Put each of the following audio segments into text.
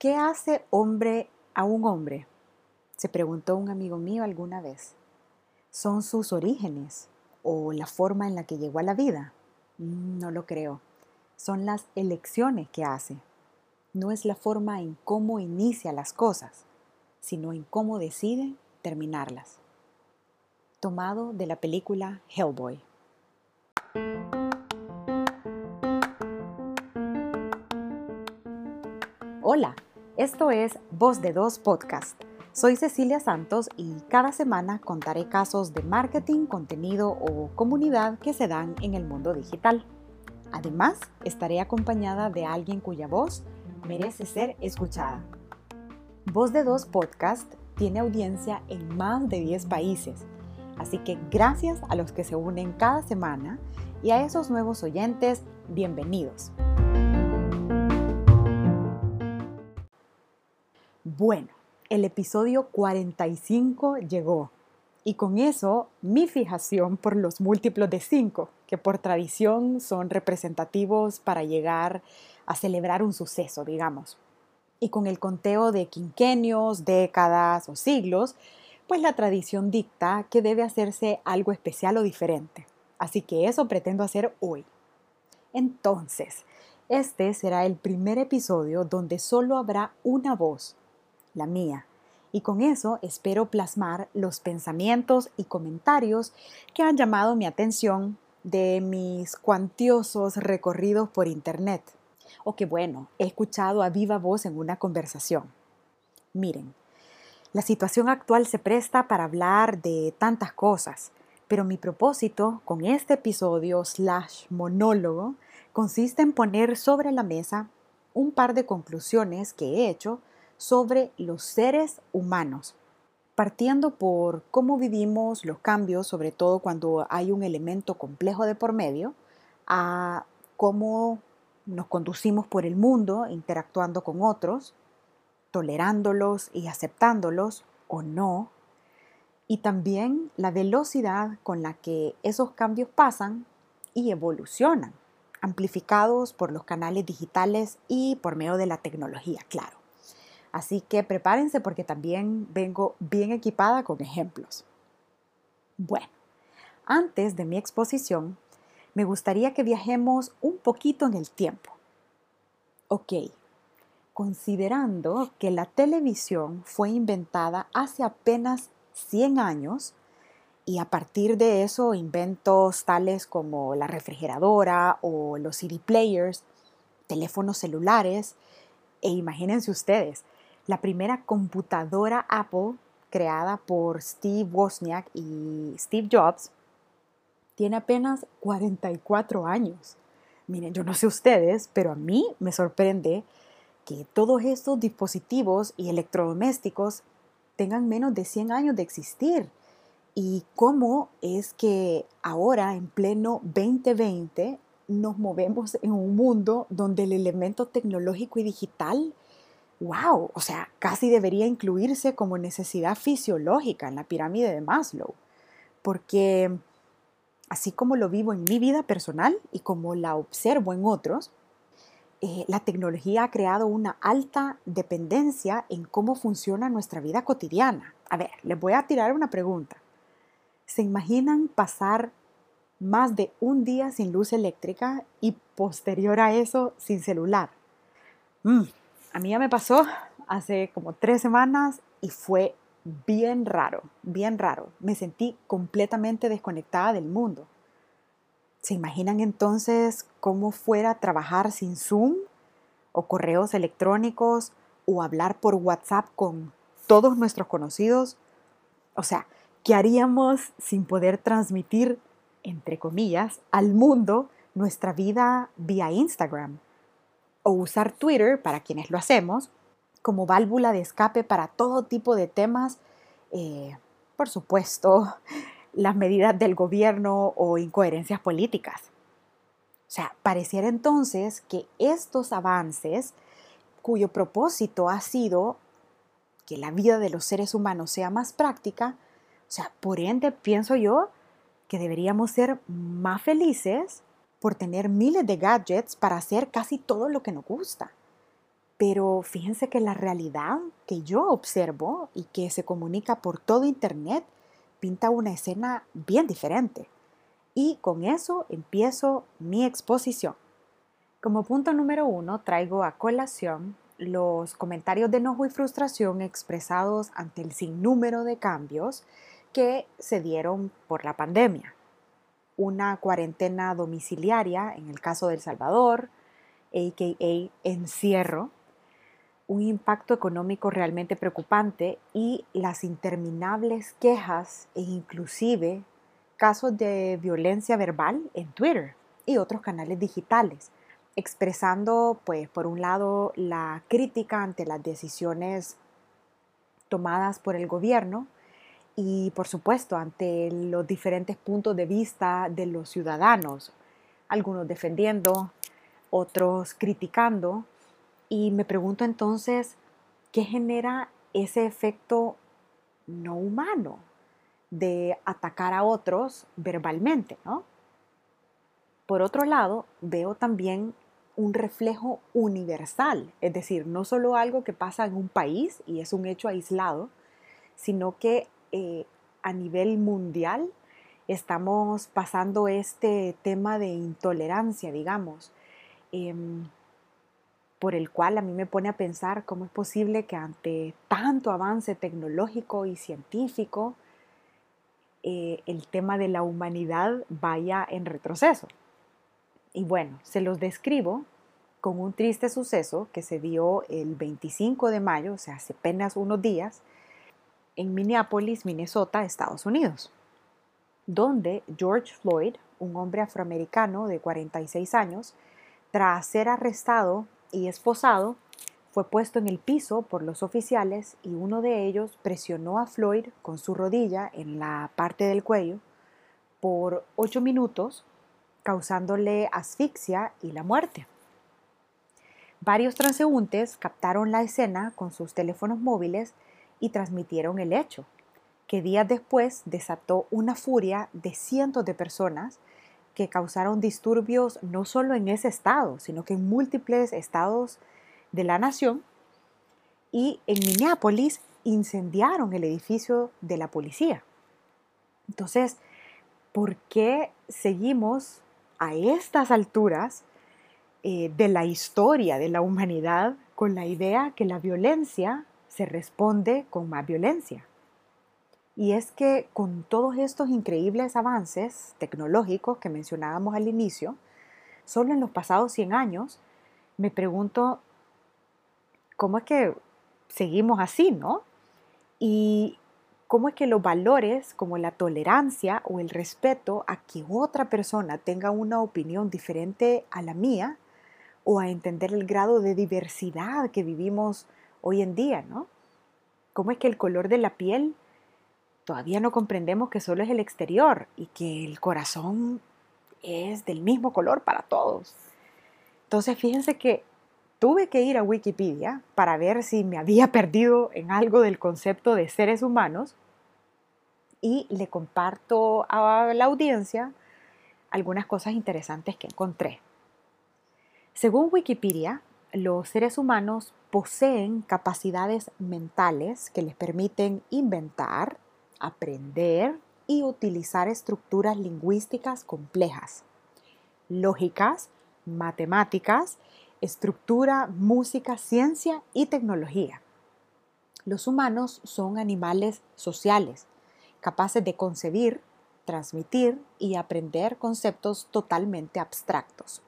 ¿Qué hace hombre a un hombre? Se preguntó un amigo mío alguna vez. ¿Son sus orígenes o la forma en la que llegó a la vida? Mm, no lo creo. Son las elecciones que hace. No es la forma en cómo inicia las cosas, sino en cómo decide terminarlas. Tomado de la película Hellboy. Hola, esto es Voz de Dos Podcast. Soy Cecilia Santos y cada semana contaré casos de marketing, contenido o comunidad que se dan en el mundo digital. Además, estaré acompañada de alguien cuya voz merece ser escuchada. Voz de Dos Podcast tiene audiencia en más de 10 países, así que gracias a los que se unen cada semana y a esos nuevos oyentes, bienvenidos. Bueno, el episodio 45 llegó y con eso mi fijación por los múltiplos de 5, que por tradición son representativos para llegar a celebrar un suceso, digamos. Y con el conteo de quinquenios, décadas o siglos, pues la tradición dicta que debe hacerse algo especial o diferente. Así que eso pretendo hacer hoy. Entonces, este será el primer episodio donde solo habrá una voz la mía. Y con eso espero plasmar los pensamientos y comentarios que han llamado mi atención de mis cuantiosos recorridos por Internet, o que bueno, he escuchado a viva voz en una conversación. Miren, la situación actual se presta para hablar de tantas cosas, pero mi propósito con este episodio slash monólogo consiste en poner sobre la mesa un par de conclusiones que he hecho sobre los seres humanos, partiendo por cómo vivimos los cambios, sobre todo cuando hay un elemento complejo de por medio, a cómo nos conducimos por el mundo interactuando con otros, tolerándolos y aceptándolos o no, y también la velocidad con la que esos cambios pasan y evolucionan, amplificados por los canales digitales y por medio de la tecnología, claro. Así que prepárense porque también vengo bien equipada con ejemplos. Bueno, antes de mi exposición, me gustaría que viajemos un poquito en el tiempo. Ok, considerando que la televisión fue inventada hace apenas 100 años, y a partir de eso inventos tales como la refrigeradora o los CD players, teléfonos celulares, e imagínense ustedes, la primera computadora Apple creada por Steve Wozniak y Steve Jobs tiene apenas 44 años. Miren, yo no sé ustedes, pero a mí me sorprende que todos estos dispositivos y electrodomésticos tengan menos de 100 años de existir. Y cómo es que ahora, en pleno 2020, nos movemos en un mundo donde el elemento tecnológico y digital wow, o sea, casi debería incluirse como necesidad fisiológica en la pirámide de Maslow, porque así como lo vivo en mi vida personal y como la observo en otros, eh, la tecnología ha creado una alta dependencia en cómo funciona nuestra vida cotidiana. A ver, les voy a tirar una pregunta. ¿Se imaginan pasar más de un día sin luz eléctrica y posterior a eso sin celular? Mm, a mí ya me pasó hace como tres semanas y fue bien raro, bien raro. Me sentí completamente desconectada del mundo. ¿Se imaginan entonces cómo fuera trabajar sin Zoom o correos electrónicos o hablar por WhatsApp con todos nuestros conocidos? O sea, ¿qué haríamos sin poder transmitir, entre comillas, al mundo nuestra vida vía Instagram? O usar Twitter, para quienes lo hacemos, como válvula de escape para todo tipo de temas, eh, por supuesto, las medidas del gobierno o incoherencias políticas. O sea, pareciera entonces que estos avances, cuyo propósito ha sido que la vida de los seres humanos sea más práctica, o sea, por ende pienso yo que deberíamos ser más felices por tener miles de gadgets para hacer casi todo lo que nos gusta. Pero fíjense que la realidad que yo observo y que se comunica por todo Internet pinta una escena bien diferente. Y con eso empiezo mi exposición. Como punto número uno, traigo a colación los comentarios de enojo y frustración expresados ante el sinnúmero de cambios que se dieron por la pandemia. Una cuarentena domiciliaria en el caso de El Salvador, aka encierro, un impacto económico realmente preocupante y las interminables quejas e inclusive casos de violencia verbal en Twitter y otros canales digitales, expresando pues por un lado la crítica ante las decisiones tomadas por el gobierno y por supuesto ante los diferentes puntos de vista de los ciudadanos, algunos defendiendo, otros criticando y me pregunto entonces, ¿qué genera ese efecto no humano de atacar a otros verbalmente? ¿no? Por otro lado, veo también un reflejo universal, es decir, no solo algo que pasa en un país y es un hecho aislado, sino que eh, a nivel mundial estamos pasando este tema de intolerancia, digamos. Em, por el cual a mí me pone a pensar cómo es posible que ante tanto avance tecnológico y científico, eh, el tema de la humanidad vaya en retroceso. Y bueno, se los describo con un triste suceso que se dio el 25 de mayo, o sea, hace apenas unos días, en Minneapolis, Minnesota, Estados Unidos, donde George Floyd, un hombre afroamericano de 46 años, tras ser arrestado y esposado, fue puesto en el piso por los oficiales y uno de ellos presionó a Floyd con su rodilla en la parte del cuello por ocho minutos, causándole asfixia y la muerte. Varios transeúntes captaron la escena con sus teléfonos móviles y transmitieron el hecho, que días después desató una furia de cientos de personas que causaron disturbios no solo en ese estado, sino que en múltiples estados de la nación. Y en Minneapolis incendiaron el edificio de la policía. Entonces, ¿por qué seguimos a estas alturas eh, de la historia de la humanidad con la idea que la violencia se responde con más violencia? Y es que con todos estos increíbles avances tecnológicos que mencionábamos al inicio, solo en los pasados 100 años, me pregunto, ¿cómo es que seguimos así, no? Y cómo es que los valores como la tolerancia o el respeto a que otra persona tenga una opinión diferente a la mía o a entender el grado de diversidad que vivimos hoy en día, ¿no? ¿Cómo es que el color de la piel todavía no comprendemos que solo es el exterior y que el corazón es del mismo color para todos. Entonces, fíjense que tuve que ir a Wikipedia para ver si me había perdido en algo del concepto de seres humanos y le comparto a la audiencia algunas cosas interesantes que encontré. Según Wikipedia, los seres humanos poseen capacidades mentales que les permiten inventar, aprender y utilizar estructuras lingüísticas complejas, lógicas, matemáticas, estructura, música, ciencia y tecnología. Los humanos son animales sociales, capaces de concebir, transmitir y aprender conceptos totalmente abstractos.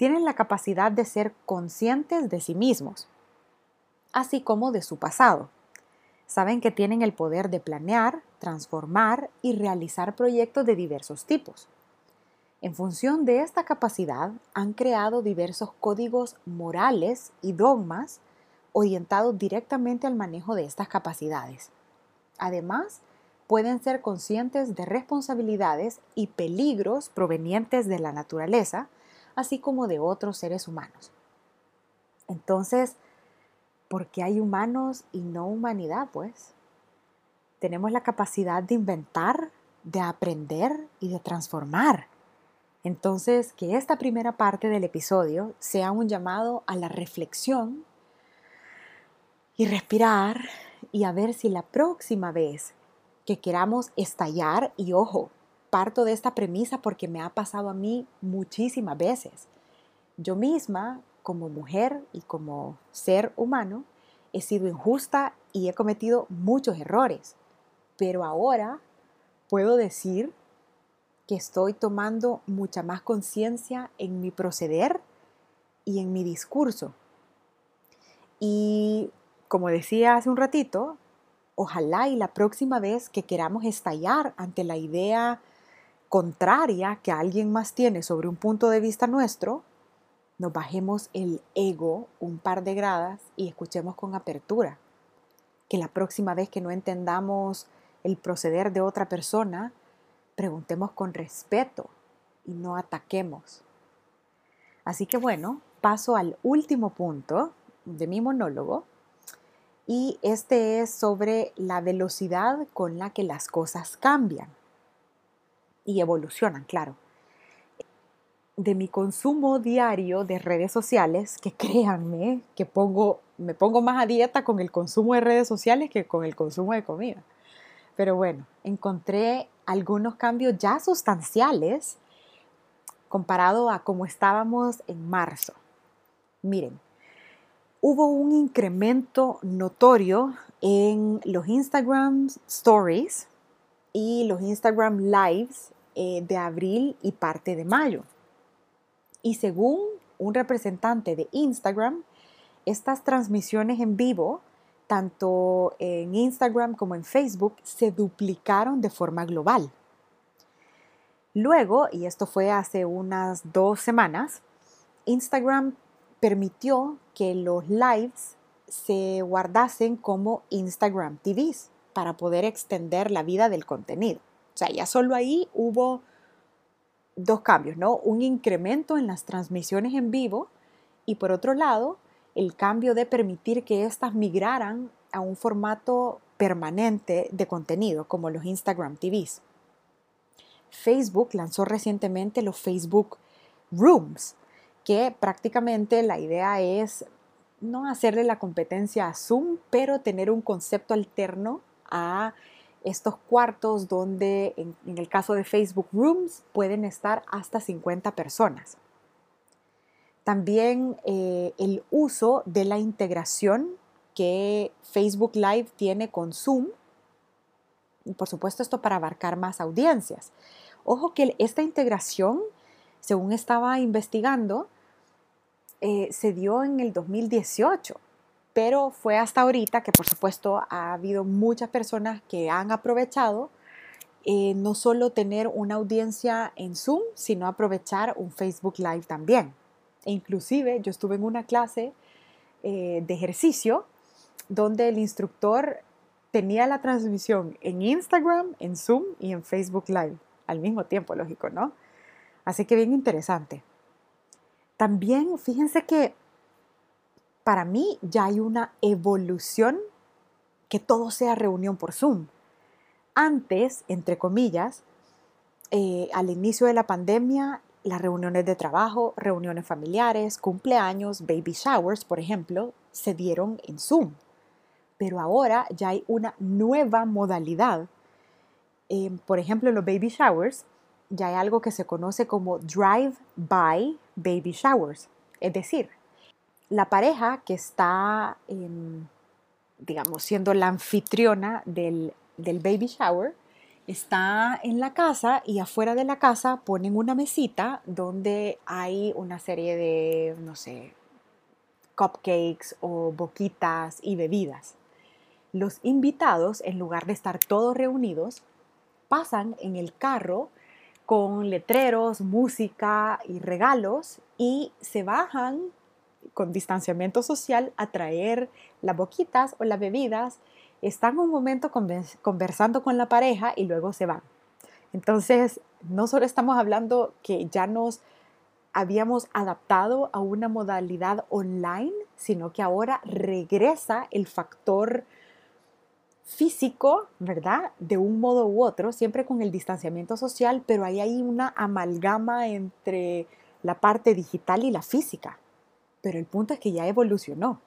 Tienen la capacidad de ser conscientes de sí mismos, así como de su pasado saben que tienen el poder de planear, transformar y realizar proyectos de diversos tipos. En función de esta capacidad, han creado diversos códigos morales y dogmas orientados directamente al manejo de estas capacidades. Además, pueden ser conscientes de responsabilidades y peligros provenientes de la naturaleza, así como de otros seres humanos. Entonces, porque hay humanos y no humanidad, pues. Tenemos la capacidad de inventar, de aprender y de transformar. Entonces, que esta primera parte del episodio sea un llamado a la reflexión y respirar y a ver si la próxima vez que queramos estallar, y ojo, parto de esta premisa porque me ha pasado a mí muchísimas veces. Yo misma, como mujer y como ser humano, he sido injusta y he cometido muchos errores. Pero ahora puedo decir que estoy tomando mucha más conciencia en mi proceder y en mi discurso. Y como decía hace un ratito, ojalá y la próxima vez que queramos estallar ante la idea contraria que alguien más tiene sobre un punto de vista nuestro, nos bajemos el ego un par de gradas y escuchemos con apertura. Que la próxima vez que no entendamos el proceder de otra persona, preguntemos con respeto y no ataquemos. Así que bueno, paso al último punto de mi monólogo y este es sobre la velocidad con la que las cosas cambian y evolucionan, claro. De mi consumo diario de redes sociales, que créanme que pongo, me pongo más a dieta con el consumo de redes sociales que con el consumo de comida. Pero bueno, encontré algunos cambios ya sustanciales comparado a cómo estábamos en marzo. Miren, hubo un incremento notorio en los Instagram Stories y los Instagram Lives eh, de abril y parte de mayo. Y según un representante de Instagram, estas transmisiones en vivo, tanto en Instagram como en Facebook, se duplicaron de forma global. Luego, y esto fue hace unas dos semanas, Instagram permitió que los lives se guardasen como Instagram TVs para poder extender la vida del contenido. O sea, ya solo ahí hubo dos cambios, ¿no? Un incremento en las transmisiones en vivo y por otro lado, el cambio de permitir que éstas migraran a un formato permanente de contenido como los Instagram TVs. Facebook lanzó recientemente los Facebook Rooms, que prácticamente la idea es no hacerle la competencia a Zoom, pero tener un concepto alterno a estos cuartos donde en, el caso de Facebook Rooms pueden estar hasta 50 personas. También eh, el uso de la integración que Facebook Live tiene con Zoom. Y por supuesto esto para abarcar más audiencias. Ojo que esta integración, según estaba investigando, eh, se dio en el 2018, pero fue hasta ahorita que por supuesto ha habido muchas personas que han aprovechado eh, no solo tener una audiencia en Zoom, sino aprovechar un Facebook Live también. E inclusive yo estuve en una clase eh, de ejercicio donde el instructor tenía la transmisión en Instagram, en Zoom y en Facebook Live al mismo tiempo, lógico, ¿no? Así que bien interesante. También fíjense que para mí ya hay una evolución que todo sea reunión por Zoom. Antes, entre comillas, eh, al inicio de la pandemia, las reuniones de trabajo, reuniones familiares, cumpleaños, baby showers, por ejemplo, se dieron en Zoom. Pero ahora ya hay una nueva modalidad. Por ejemplo, en los baby showers, ya hay algo que se conoce como drive-by baby showers. Es decir, la pareja que está, em, digamos, siendo la anfitriona del, del baby shower, está en la casa y afuera de la casa ponen una mesita donde hay una serie de, no sé, cupcakes o boquitas y bebidas. Los invitados, en lugar de estar todos reunidos, pasan en el carro con letreros, música y regalos y se bajan con distanciamiento social a traer las boquitas o las bebidas, están un momento conversando con la pareja y luego se van. Entonces, no solo estamos hablando que ya nos habíamos adaptado a una modalidad online, sino que ahora regresa el factor físico, ¿verdad? De un modo u otro, siempre con el distanciamiento social, pero ahí hay una amalgama entre la parte digital y la física. Pero el punto es que ya evolucionó.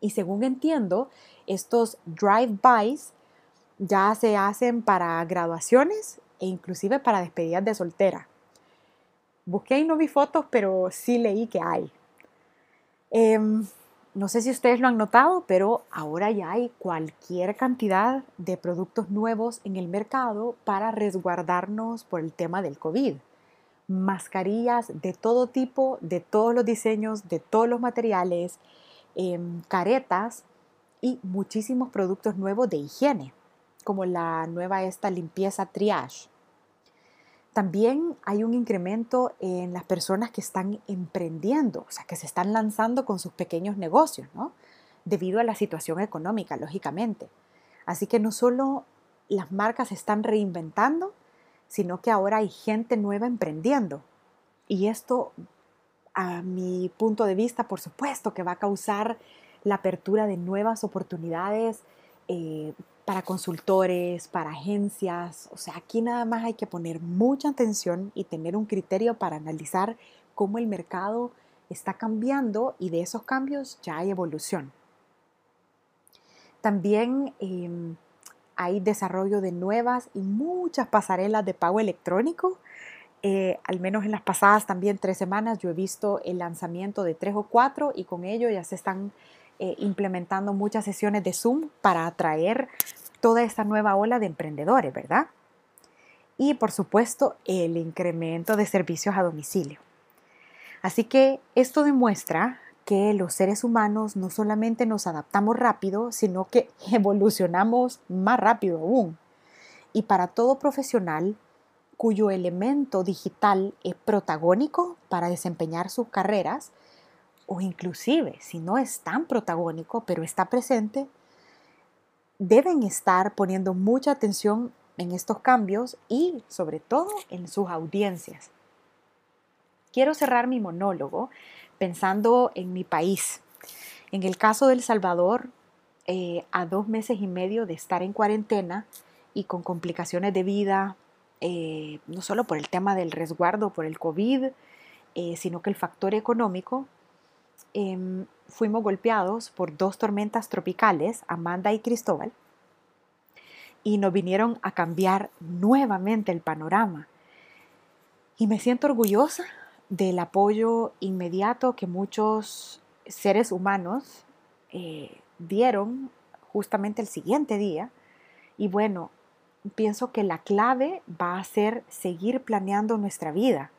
Y según entiendo, estos drive-bys ya se hacen para graduaciones e inclusive para despedidas de soltera. Busqué y no vi fotos, pero sí leí que hay. Em, no sé si ustedes lo han notado, pero ahora ya hay cualquier cantidad de productos nuevos en el mercado para resguardarnos por el tema del COVID. Mascarillas de todo tipo, de todos los diseños, de todos los materiales, em, caretas y muchísimos productos nuevos de higiene, como la nueva esta limpieza triage. También hay un incremento en las personas que están emprendiendo, o sea, que se están lanzando con sus pequeños negocios, ¿no? Debido a la situación económica, lógicamente. Así que no solo las marcas se están reinventando, sino que ahora hay gente nueva emprendiendo. Y esto, a mi punto de vista, por supuesto que va a causar la apertura de nuevas oportunidades eh, para consultores, para agencias. O sea, aquí nada más hay que poner mucha atención y tener un criterio para analizar cómo el mercado está cambiando y de esos cambios ya hay evolución. También em, hay desarrollo de nuevas y muchas pasarelas de pago electrónico. Eh, al menos en las pasadas también tres semanas yo he visto el lanzamiento de tres o cuatro y con ello ya se están eh, implementando muchas sesiones de Zoom para atraer toda esta nueva ola de emprendedores, ¿verdad? Y por supuesto, el incremento de servicios a domicilio. Así que esto demuestra que los seres humanos no solamente nos adaptamos rápido, sino que evolucionamos más rápido aún. Y para todo profesional cuyo elemento digital es protagónico para desempeñar sus carreras, o inclusive si no es tan protagónico, pero está presente, deben estar poniendo mucha atención en estos cambios y sobre todo en sus audiencias. Quiero cerrar mi monólogo pensando en mi país. En el caso de El Salvador, eh, a dos meses y medio de estar en cuarentena y con complicaciones de vida, eh, no solo por el tema del resguardo, por el COVID, eh, sino que el factor económico, Em, fuimos golpeados por dos tormentas tropicales, Amanda y Cristóbal, y nos vinieron a cambiar nuevamente el panorama. Y me siento orgullosa del apoyo inmediato que muchos seres humanos eh, dieron justamente el siguiente día. Y bueno, pienso que la clave va a ser seguir planeando nuestra vida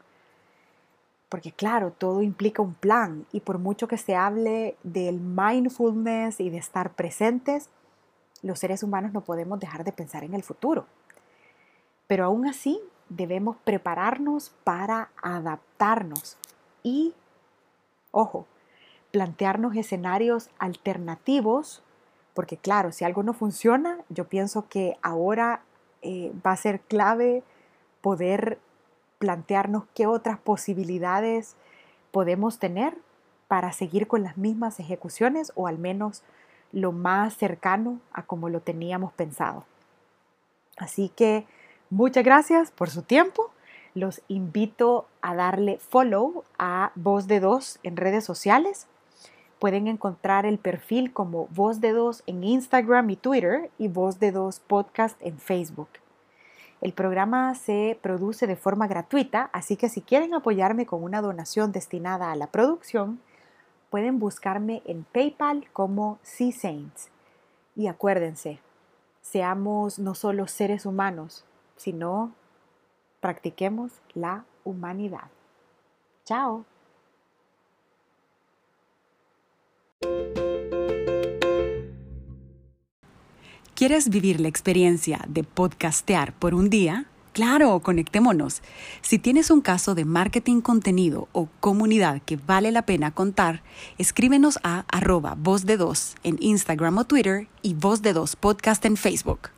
porque claro, todo implica un plan y por mucho que se hable del mindfulness y de estar presentes, los seres humanos no podemos dejar de pensar en el futuro. Pero aún así debemos prepararnos para adaptarnos y, ojo, plantearnos escenarios alternativos, porque claro, si algo no funciona, yo pienso que ahora eh, va a ser clave poder plantearnos qué otras posibilidades podemos tener para seguir con las mismas ejecuciones o al menos lo más cercano a como lo teníamos pensado. Así que muchas gracias por su tiempo. Los invito a darle follow a Voz de Dos en redes sociales. Pueden encontrar el perfil como Voz de Dos en Instagram y Twitter y Voz de Dos Podcast en Facebook. El programa se produce de forma gratuita, así que si quieren apoyarme con una donación destinada a la producción, pueden buscarme en PayPal como Sea Saints. Y acuérdense, seamos no solo seres humanos, sino practiquemos la humanidad. Chao. ¿Quieres vivir la experiencia de podcastear por un día? Claro, conectémonos. Si tienes un caso de marketing contenido o comunidad que vale la pena contar, escríbenos a arroba voz de dos en Instagram o Twitter y voz de dos podcast en Facebook.